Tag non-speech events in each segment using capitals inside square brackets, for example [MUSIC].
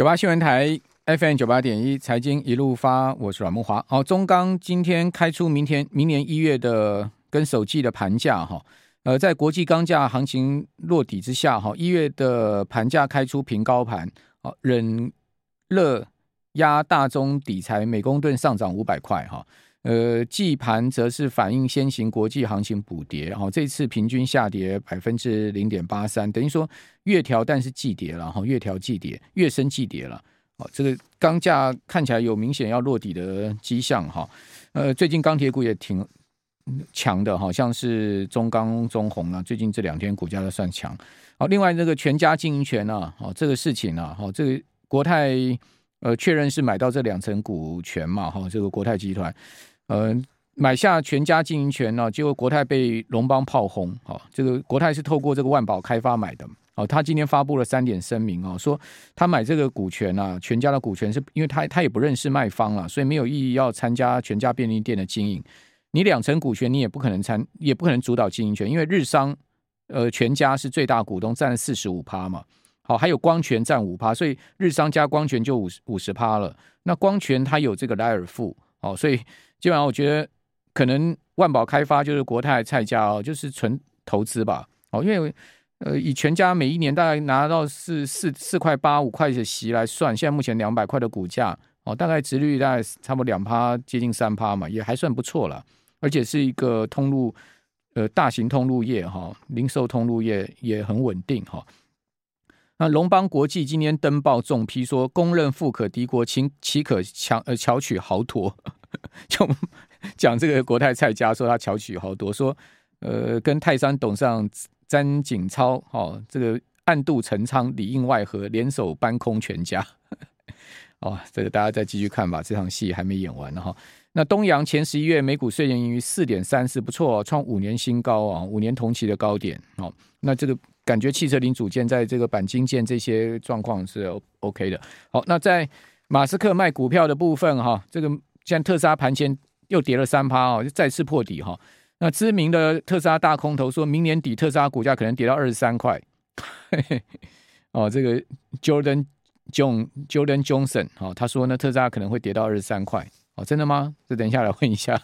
九八新闻台 FM 九八点一财经一路发，我是阮慕华。好，中钢今天开出明天明年一月的跟首季的盘价哈，呃，在国际钢价行情落底之下哈，一月的盘价开出平高盘，好，忍热压大中底材每公吨上涨五百块哈。呃，季盘则是反映先行国际行情补跌，哈，这次平均下跌百分之零点八三，等于说月调，但是季跌了，哈，月调季跌，月升季跌了，哦，这个钢价看起来有明显要落底的迹象，哈，呃，最近钢铁股也挺强的，好像是中钢、中红啊，最近这两天股价都算强，好，另外那个全家经营权啊，哦，这个事情啊，好，这个国泰呃确认是买到这两层股权嘛，哈，这个国泰集团。呃，买下全家经营权呢，结果国泰被龙邦炮轰。好，这个国泰是透过这个万宝开发买的。哦，他今天发布了三点声明哦，说他买这个股权啊，全家的股权是因为他他也不认识卖方了，所以没有意义要参加全家便利店的经营。你两层股权，你也不可能参，也不可能主导经营权，因为日商呃全家是最大股东，占了四十五趴嘛。好，还有光泉占五趴，所以日商加光泉就五十五十趴了。那光泉它有这个莱尔富，哦，所以。基本上我觉得可能万宝开发就是国泰蔡家哦，就是纯投资吧。哦，因为呃以全家每一年大概拿到四四四块八五块的息来算，现在目前两百块的股价哦，大概殖率大概差不多两趴，接近三趴嘛，也还算不错了。而且是一个通路呃大型通路业哈，零售通路业也很稳定哈。那龙邦国际今天登报重批说，公认富可敌国，岂岂可强呃巧取豪夺。[LAUGHS] 就讲这个国泰蔡家说他巧取豪夺，说呃跟泰山董事长詹景超哦，这个暗度陈仓里应外合联手搬空全家 [LAUGHS] 哦，这个大家再继续看吧，这场戏还没演完呢哈。那东阳前十一月每股税前盈余四点三四，不错，创五年新高啊，五年同期的高点哦。那这个感觉汽车零组件在这个钣金件这些状况是 OK 的。好，那在马斯克卖股票的部分哈，这个。现在特斯拉盘前又跌了三趴哦，就再次破底哈。那知名的特斯拉大空头说，明年底特斯拉股价可能跌到二十三块。[LAUGHS] 哦，这个 Jordan John Jordan Johnson 哦，他说呢，特斯拉可能会跌到二十三块。哦，真的吗？这等一下来问一下。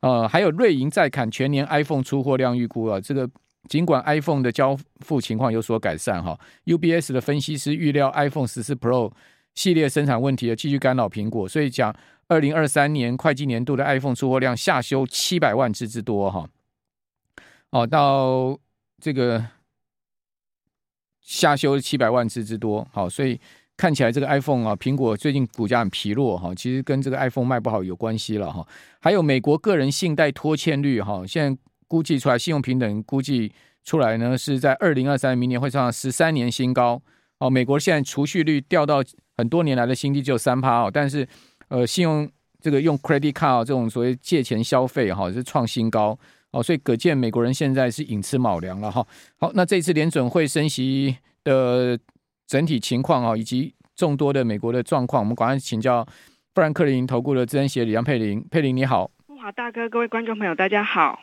呃，还有瑞银再砍全年 iPhone 出货量预估啊。这个尽管 iPhone 的交付情况有所改善哈，UBS 的分析师预料 iPhone 十四 Pro 系列生产问题的继续干扰苹果，所以讲。二零二三年会计年度的 iPhone 出货量下修七百万只之多哈，哦，到这个下修七百万只之多，好，所以看起来这个 iPhone 啊，苹果最近股价很疲弱哈，其实跟这个 iPhone 卖不好有关系了哈。还有美国个人信贷拖欠率哈，现在估计出来，信用评等估计出来呢，是在二零二三明年会上十三年新高哦。美国现在储蓄率掉到很多年来的新低，只有三趴哦，但是。呃，信用这个用 credit card 这种所谓借钱消费哈，是创新高哦，所以可见美国人现在是寅吃卯粮了哈。好，那这次联准会升息的整体情况啊，以及众多的美国的状况，我们赶快请教富兰克林投顾的资深协理杨佩玲。佩玲你好，好大哥，各位观众朋友大家好。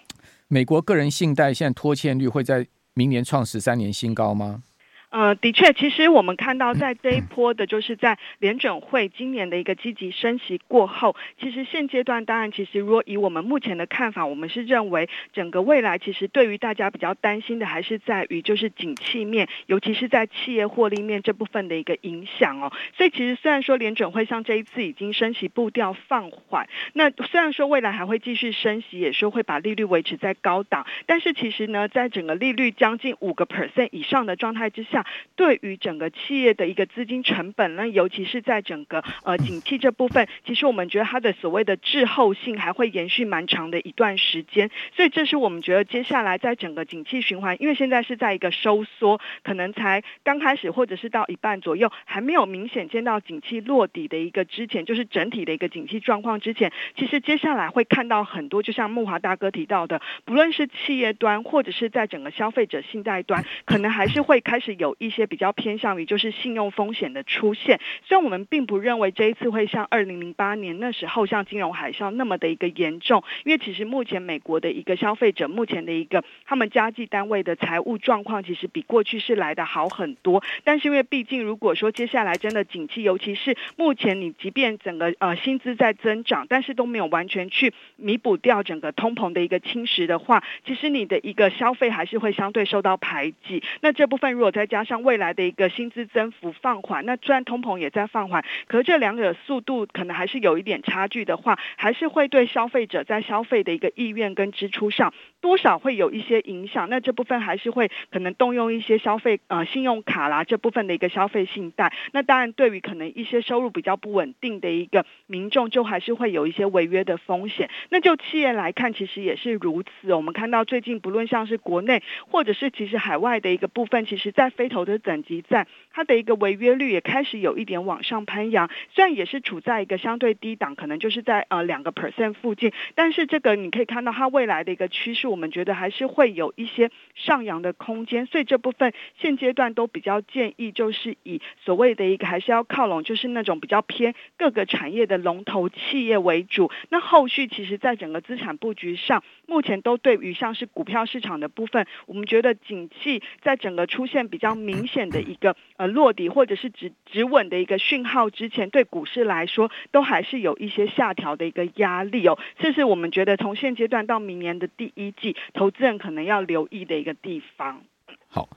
美国个人信贷现在拖欠率会在明年创十三年新高吗？呃，的确，其实我们看到在这一波的，就是在联准会今年的一个积极升息过后，其实现阶段当然，其实如果以我们目前的看法，我们是认为整个未来其实对于大家比较担心的，还是在于就是景气面，尤其是在企业获利面这部分的一个影响哦。所以其实虽然说联准会像这一次已经升息步调放缓，那虽然说未来还会继续升息，也是会把利率维持在高档，但是其实呢，在整个利率将近五个 percent 以上的状态之下。对于整个企业的一个资金成本呢，尤其是在整个呃景气这部分，其实我们觉得它的所谓的滞后性还会延续蛮长的一段时间，所以这是我们觉得接下来在整个景气循环，因为现在是在一个收缩，可能才刚开始或者是到一半左右，还没有明显见到景气落底的一个之前，就是整体的一个景气状况之前，其实接下来会看到很多，就像木华大哥提到的，不论是企业端或者是在整个消费者信贷端，可能还是会开始有。一些比较偏向于就是信用风险的出现。虽然我们并不认为这一次会像二零零八年那时候像金融海啸那么的一个严重，因为其实目前美国的一个消费者目前的一个他们家计单位的财务状况其实比过去是来得好很多。但是因为毕竟如果说接下来真的景气，尤其是目前你即便整个呃薪资在增长，但是都没有完全去弥补掉整个通膨的一个侵蚀的话，其实你的一个消费还是会相对受到排挤。那这部分如果再加上未来的一个薪资增幅放缓，那虽然通膨也在放缓，可是这两者速度可能还是有一点差距的话，还是会对消费者在消费的一个意愿跟支出上多少会有一些影响。那这部分还是会可能动用一些消费呃信用卡啦这部分的一个消费信贷。那当然对于可能一些收入比较不稳定的一个民众，就还是会有一些违约的风险。那就企业来看，其实也是如此。我们看到最近不论像是国内或者是其实海外的一个部分，其实在非投的等级在它的一个违约率也开始有一点往上攀扬。虽然也是处在一个相对低档，可能就是在呃两个 percent 附近，但是这个你可以看到它未来的一个趋势，我们觉得还是会有一些上扬的空间。所以这部分现阶段都比较建议，就是以所谓的一个还是要靠拢，就是那种比较偏各个产业的龙头企业为主。那后续其实在整个资产布局上，目前都对于像是股票市场的部分，我们觉得景气在整个出现比较明显的一个呃落底或者是止止稳的一个讯号之前，对股市来说都还是有一些下调的一个压力哦。这是我们觉得从现阶段到明年的第一季，投资人可能要留意的一个地方。好。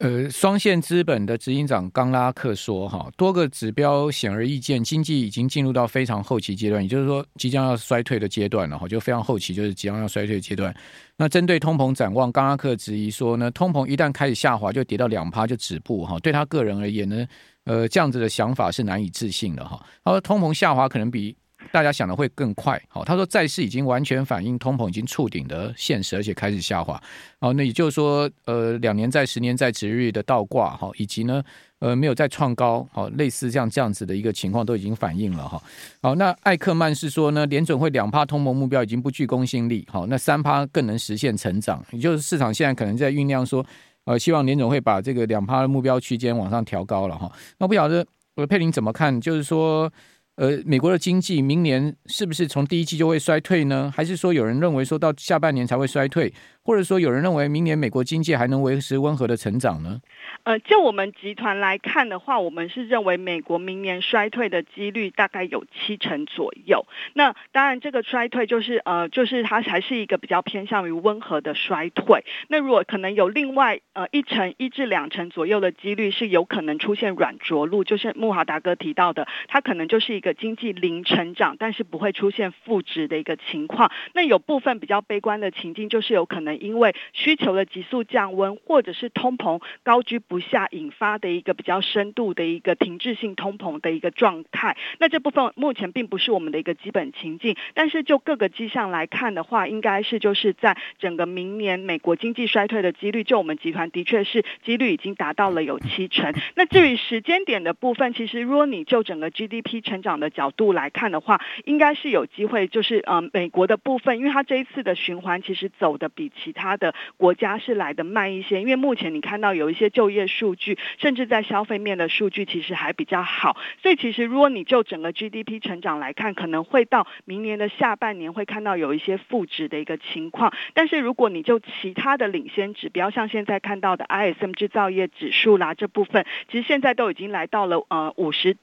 呃，双线资本的执行长冈拉克说：“哈，多个指标显而易见，经济已经进入到非常后期阶段，也就是说，即将要衰退的阶段了。哈，就非常后期，就是即将要衰退的阶段。那针对通膨展望，冈拉克质疑说呢，通膨一旦开始下滑，就跌到两趴就止步。哈，对他个人而言呢，呃，这样子的想法是难以置信的。哈，他说，通膨下滑可能比。”大家想的会更快，好，他说债市已经完全反映通膨已经触顶的现实，而且开始下滑，好，那也就是说，呃，两年债、十年债殖利率的倒挂，哈，以及呢，呃，没有再创高，好，类似这样这样子的一个情况都已经反映了，哈，好，那艾克曼是说呢，联准会两趴通膨目标已经不具公信力，好，那三趴更能实现成长，也就是市场现在可能在酝酿说，呃，希望联准会把这个两趴的目标区间往上调高了，哈，那不晓得佩林怎么看，就是说。呃，美国的经济明年是不是从第一季就会衰退呢？还是说有人认为说到下半年才会衰退？或者说，有人认为明年美国经济还能维持温和的成长呢？呃，就我们集团来看的话，我们是认为美国明年衰退的几率大概有七成左右。那当然，这个衰退就是呃，就是它还是一个比较偏向于温和的衰退。那如果可能有另外呃一成一至两成左右的几率是有可能出现软着陆，就是穆哈达哥提到的，它可能就是一个经济零成长，但是不会出现负值的一个情况。那有部分比较悲观的情境，就是有可能。因为需求的急速降温，或者是通膨高居不下引发的一个比较深度的一个停滞性通膨的一个状态，那这部分目前并不是我们的一个基本情境，但是就各个迹象来看的话，应该是就是在整个明年美国经济衰退的几率，就我们集团的确是几率已经达到了有七成。那至于时间点的部分，其实如果你就整个 GDP 成长的角度来看的话，应该是有机会，就是呃美国的部分，因为它这一次的循环其实走的比其他的国家是来的慢一些，因为目前你看到有一些就业数据，甚至在消费面的数据其实还比较好，所以其实如果你就整个 GDP 成长来看，可能会到明年的下半年会看到有一些负值的一个情况，但是如果你就其他的领先指标，像现在看到的 ISM 制造业指数啦这部分，其实现在都已经来到了呃五十。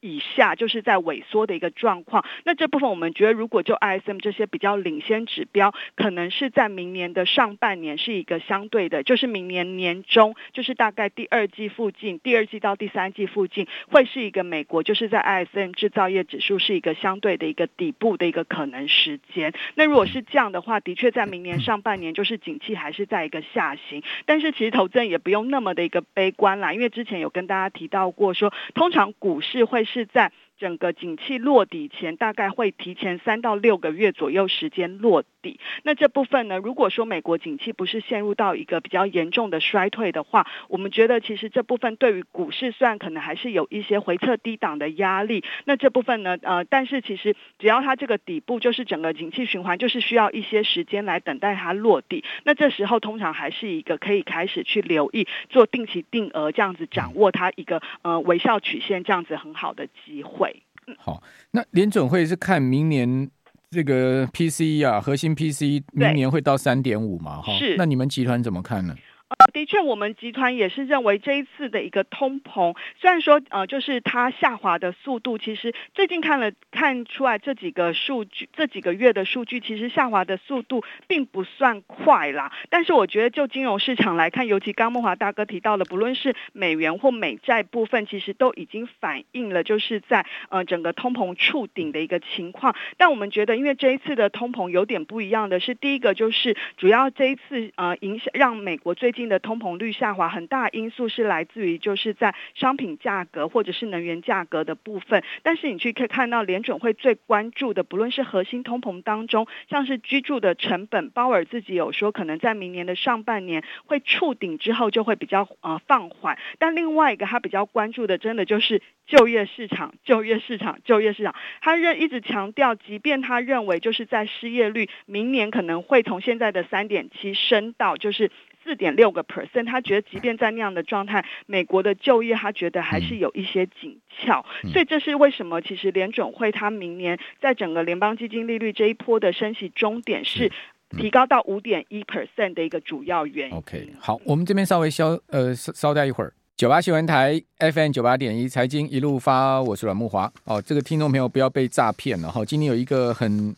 以下就是在萎缩的一个状况。那这部分我们觉得，如果就 ISM 这些比较领先指标，可能是在明年的上半年是一个相对的，就是明年年中，就是大概第二季附近，第二季到第三季附近，会是一个美国就是在 ISM 制造业指数是一个相对的一个底部的一个可能时间。那如果是这样的话，的确在明年上半年就是景气还是在一个下行，但是其实投资人也不用那么的一个悲观啦，因为之前有跟大家提到过说，通常股市会。是在整个景气落底前，大概会提前三到六个月左右时间落底。那这部分呢，如果说美国景气不是陷入到一个比较严重的衰退的话，我们觉得其实这部分对于股市虽然可能还是有一些回测低档的压力，那这部分呢，呃，但是其实只要它这个底部就是整个景气循环，就是需要一些时间来等待它落地。那这时候通常还是一个可以开始去留意做定期定额这样子掌握它一个呃微笑曲线这样子很好的机会。嗯，好，那联准会是看明年。这个 PCE 啊，核心 PCE 明年会到三点五嘛？哈，是。那你们集团怎么看呢？呃，的确，我们集团也是认为这一次的一个通膨，虽然说呃，就是它下滑的速度，其实最近看了看出来这几个数据，这几个月的数据，其实下滑的速度并不算快啦。但是我觉得就金融市场来看，尤其刚梦华大哥提到的，不论是美元或美债部分，其实都已经反映了就是在呃整个通膨触顶的一个情况。但我们觉得，因为这一次的通膨有点不一样的是，第一个就是主要这一次呃影响让美国最近。的通膨率下滑，很大因素是来自于就是在商品价格或者是能源价格的部分。但是你去可以看到联准会最关注的，不论是核心通膨当中，像是居住的成本，鲍尔自己有说，可能在明年的上半年会触顶之后就会比较呃放缓。但另外一个他比较关注的，真的就是就业市场，就业市场，就业市场。他认一直强调，即便他认为就是在失业率明年可能会从现在的三点七升到就是。四点六个 percent，他觉得即便在那样的状态，美国的就业他觉得还是有一些紧俏，所以这是为什么？其实联准会他明年在整个联邦基金利率这一波的升息终点是提高到五点一 percent 的一个主要原因。OK，好，我们这边稍微稍呃稍稍待一会儿，九八新闻台 FM 九八点一财经一路发，我是阮木华。哦，这个听众朋友不要被诈骗了哈，今天有一个很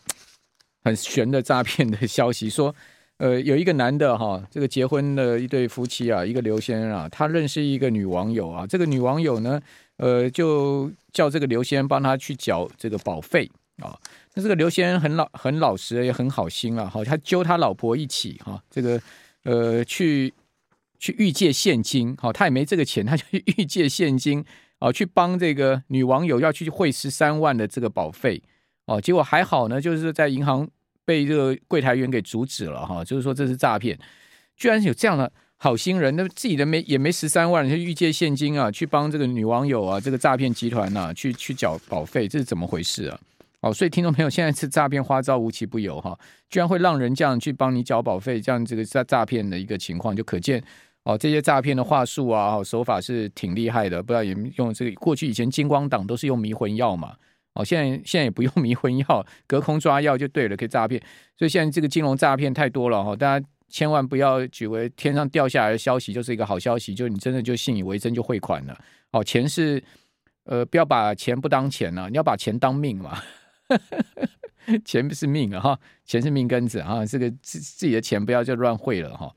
很悬的诈骗的消息说。呃，有一个男的哈，这个结婚的一对夫妻啊，一个刘先生啊，他认识一个女网友啊，这个女网友呢，呃，就叫这个刘先生帮他去缴这个保费啊。那这个刘先生很老很老实，也很好心啊，好，他揪他老婆一起哈，这个呃去去预借现金，好，他也没这个钱，他就预 [LAUGHS] 借现金啊，去帮这个女网友要去汇十三万的这个保费哦，结果还好呢，就是在银行。被这个柜台员给阻止了哈，就是说这是诈骗，居然有这样的好心人，那自己的没也没十三万，就预借现金啊，去帮这个女网友啊，这个诈骗集团呐、去去缴保费，这是怎么回事啊？哦，所以听众朋友，现在是诈骗花招无奇不有哈，居然会让人这样去帮你缴保费，这样这个诈诈骗的一个情况，就可见哦，这些诈骗的话术啊，手法是挺厉害的，不知道有用这个过去以前金光党都是用迷魂药嘛。哦，现在现在也不用 [LAUGHS] 迷魂药，隔空抓药就对了，可以诈骗。所以现在这个金融诈骗太多了哈，大家千万不要举为天上掉下来的消息就是一个好消息，就你真的就信以为真就汇款了。哦，钱是呃，不要把钱不当钱啊，你要把钱当命嘛。[LAUGHS] 钱不是命啊哈，钱是命根子啊，这个自自己的钱不要就乱汇了哈。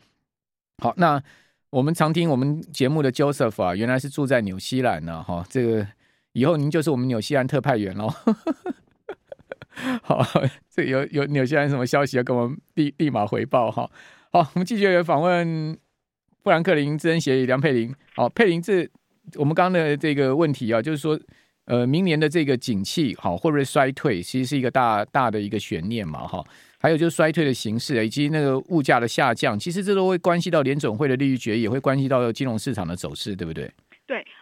好，那我们常听我们节目的 Joseph 啊，原来是住在纽西兰呢哈，这个。以后您就是我们纽西兰特派员喽。[LAUGHS] 好，这有有纽西兰什么消息要跟我们立立马回报哈。好，我们继续访问富兰克林资深协议梁佩玲。好，佩玲，这我们刚刚的这个问题啊，就是说，呃，明年的这个景气好会不会衰退，其实是一个大大的一个悬念嘛哈。还有就是衰退的形势以及那个物价的下降，其实这都会关系到联准会的利率决议，也会关系到金融市场的走势，对不对？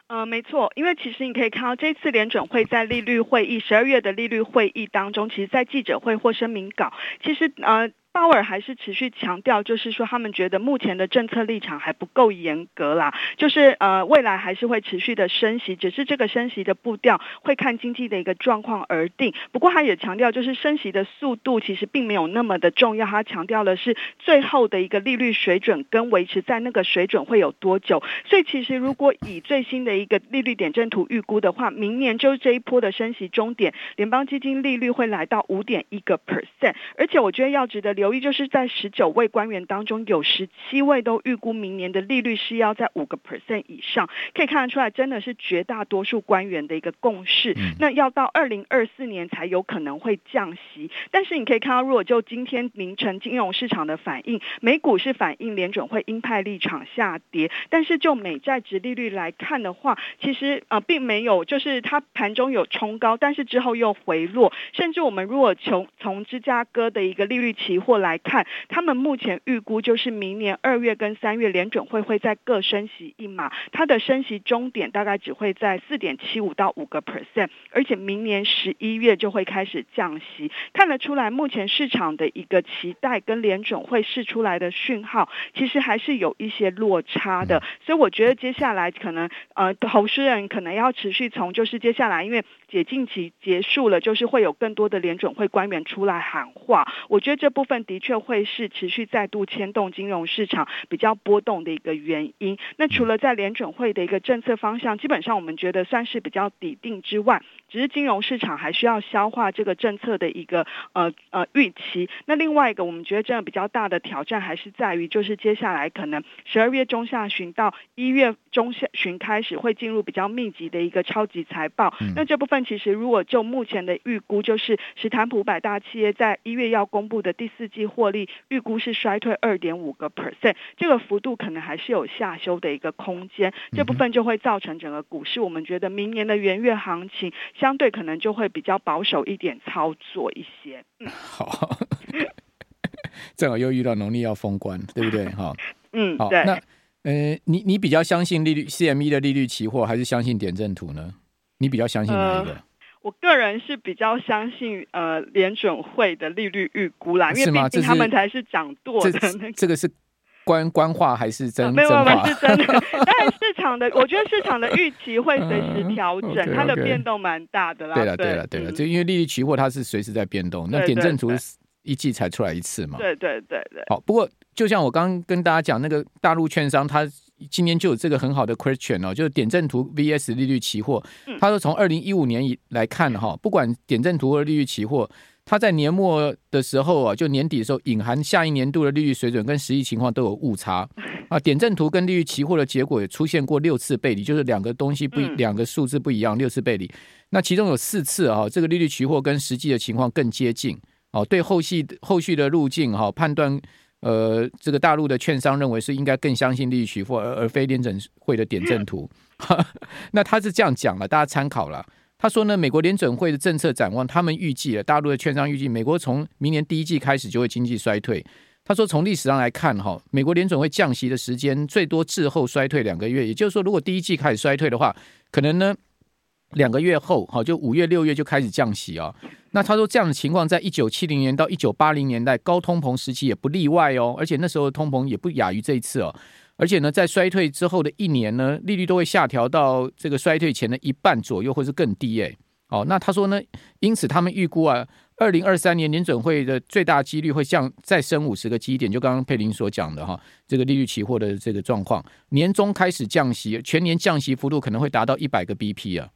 对，呃，没错，因为其实你可以看到，这次联准会在利率会议十二月的利率会议当中，其实，在记者会或声明稿，其实呃。鲍尔还是持续强调，就是说他们觉得目前的政策立场还不够严格啦，就是呃未来还是会持续的升息，只是这个升息的步调会看经济的一个状况而定。不过他也强调，就是升息的速度其实并没有那么的重要，他强调的是最后的一个利率水准跟维持在那个水准会有多久。所以其实如果以最新的一个利率点阵图预估的话，明年就是这一波的升息终点，联邦基金利率会来到五点一个 percent，而且我觉得要值得留。留意，就是在十九位官员当中，有十七位都预估明年的利率是要在五个 percent 以上，可以看得出来，真的是绝大多数官员的一个共识。嗯、那要到二零二四年才有可能会降息，但是你可以看到，如果就今天凌晨金融市场的反应，美股是反映联准会鹰派立场下跌，但是就美债值利率来看的话，其实呃并没有，就是它盘中有冲高，但是之后又回落，甚至我们如果从从芝加哥的一个利率期货来看，他们目前预估就是明年二月跟三月联准会会在各升息一码，它的升息终点大概只会在四点七五到五个 percent，而且明年十一月就会开始降息，看得出来目前市场的一个期待跟联准会释出来的讯号，其实还是有一些落差的，所以我觉得接下来可能呃投资人可能要持续从就是接下来因为解禁期结束了，就是会有更多的联准会官员出来喊话，我觉得这部分的确会是持续再度牵动金融市场比较波动的一个原因。那除了在联准会的一个政策方向，基本上我们觉得算是比较底定之外，只是金融市场还需要消化这个政策的一个呃呃预期。那另外一个我们觉得真的比较大的挑战还是在于，就是接下来可能十二月中下旬到一月中下旬开始会进入比较密集的一个超级财报。那这部分其实如果就目前的预估，就是史坦普五百大企业在一月要公布的第四季获利预估是衰退二点五个 percent，这个幅度可能还是有下修的一个空间。这部分就会造成整个股市，我们觉得明年的元月行情相对可能就会比较保守一点操作一些。嗯，[LAUGHS] 好，正好又遇到农历要封关，对不对？哈，[LAUGHS] 嗯，好，对。那呃，你你比较相信利率 CME 的利率期货，还是相信点阵图呢？你比较相信哪一个？呃我个人是比较相信呃联准会的利率预估啦，因为毕竟他们才是掌舵的那个。这个是官官话还是真？没有没有是真的。但市场的，我觉得市场的预期会随时调整，嗯、okay, okay 它的变动蛮大的啦。对了对了对了，就、嗯、因为利率期货它是随时在变动，那点阵图一季才出来一次嘛。对对对对。好，不过就像我刚刚跟大家讲，那个大陆券商它。今年就有这个很好的 question 哦，就是点阵图 VS 利率期货。他说从二零一五年以来看哈，不管点阵图和利率期货，它在年末的时候啊，就年底的时候，隐含下一年度的利率水准跟实际情况都有误差 [LAUGHS] 啊。点阵图跟利率期货的结果也出现过六次背离，就是两个东西不两个数字不一样，六次背离。那其中有四次啊，这个利率期货跟实际的情况更接近哦。对后续后续的路径哈判断。呃，这个大陆的券商认为是应该更相信利率期货，而而非联准会的点阵图。[LAUGHS] 那他是这样讲了，大家参考了。他说呢，美国联准会的政策展望，他们预计了大陆的券商预计，美国从明年第一季开始就会经济衰退。他说，从历史上来看，哈，美国联准会降息的时间最多滞后衰退两个月，也就是说，如果第一季开始衰退的话，可能呢。两个月后，好，就五月、六月就开始降息啊。那他说这样的情况，在一九七零年到一九八零年代高通膨时期也不例外哦。而且那时候通膨也不亚于这一次哦。而且呢，在衰退之后的一年呢，利率都会下调到这个衰退前的一半左右，或是更低诶。哦，那他说呢，因此他们预估啊，二零二三年联准会的最大几率会降再升五十个基点，就刚刚佩林所讲的哈，这个利率期货的这个状况，年中开始降息，全年降息幅度可能会达到一百个 BP 啊。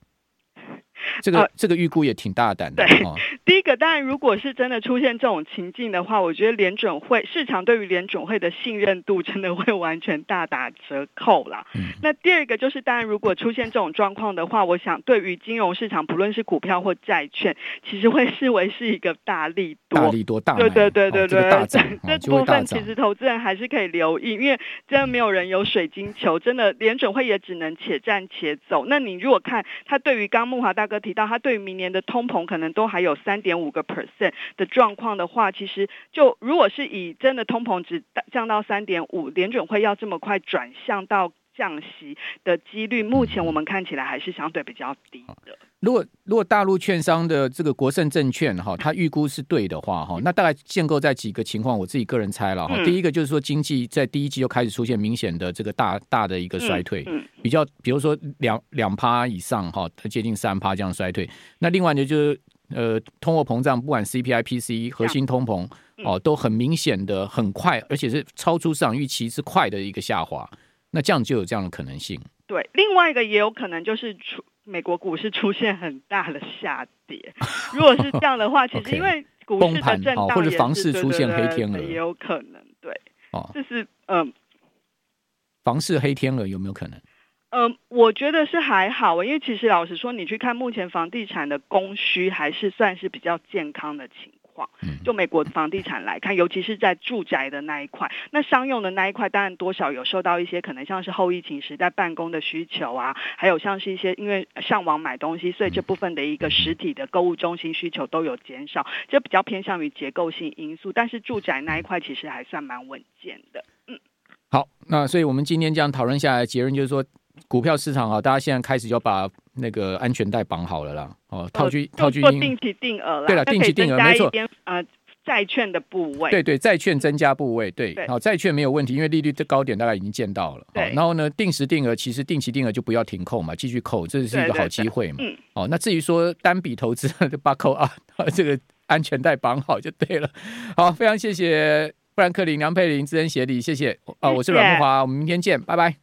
这个、呃、这个预估也挺大胆的。对，哦、[LAUGHS] 第一个当然，如果是真的出现这种情境的话，我觉得联准会市场对于联准会的信任度真的会完全大打折扣啦。嗯、那第二个就是，当然如果出现这种状况的话，我想对于金融市场，不论是股票或债券，其实会视为是一个大利多。大力多大。对对对对对。哦、这，这部分其实投资人还是可以留意，因为真的没有人有水晶球，真的联准会也只能且战且走。那你如果看他对于刚木华大哥。提到他对于明年的通膨可能都还有三点五个 percent 的状况的话，其实就如果是以真的通膨值降到三点五，联准会要这么快转向到降息的几率，目前我们看起来还是相对比较低的。如果如果大陆券商的这个国盛证券哈，它预估是对的话哈，那大概建构在几个情况，我自己个人猜了哈。嗯、第一个就是说，经济在第一季就开始出现明显的这个大大的一个衰退，嗯嗯、比较比如说两两趴以上哈，它接近三趴这样衰退。那另外呢，就是呃，通货膨胀，不管 CPI、PCE 核心通膨哦，都很明显的很快，而且是超出市场预期是快的一个下滑。那这样就有这样的可能性。对，另外一个也有可能就是出美国股市出现很大的下跌。如果是这样的话，[LAUGHS] 其实因为崩盘哦，或者房市出现黑天鹅，也有可能。对，哦，这是嗯，房市黑天鹅有没有可能？嗯，我觉得是还好，因为其实老实说，你去看目前房地产的供需还是算是比较健康的情况。就美国房地产来看，尤其是在住宅的那一块，那商用的那一块，当然多少有受到一些可能像是后疫情时代办公的需求啊，还有像是一些因为上网买东西，所以这部分的一个实体的购物中心需求都有减少，就比较偏向于结构性因素。但是住宅那一块其实还算蛮稳健的。嗯，好，那所以我们今天这样讨论下来，结论就是说。股票市场啊，大家现在开始就把那个安全带绑好了啦。哦，套句套句，做定期定额了。对了，定期定额没错。呃，债券的部位。对对，债券增加部位，对。好，债券没有问题，因为利率的高点大概已经见到了。对。然后呢，定时定额，其实定期定额就不要停扣嘛，继续扣，这是一个好机会嘛。嗯。哦，那至于说单笔投资就把扣啊，[LAUGHS] 这个安全带绑好就对了。好，非常谢谢富兰克林梁佩玲资深协理，谢谢。啊，我是阮木华，我们明天见，拜拜。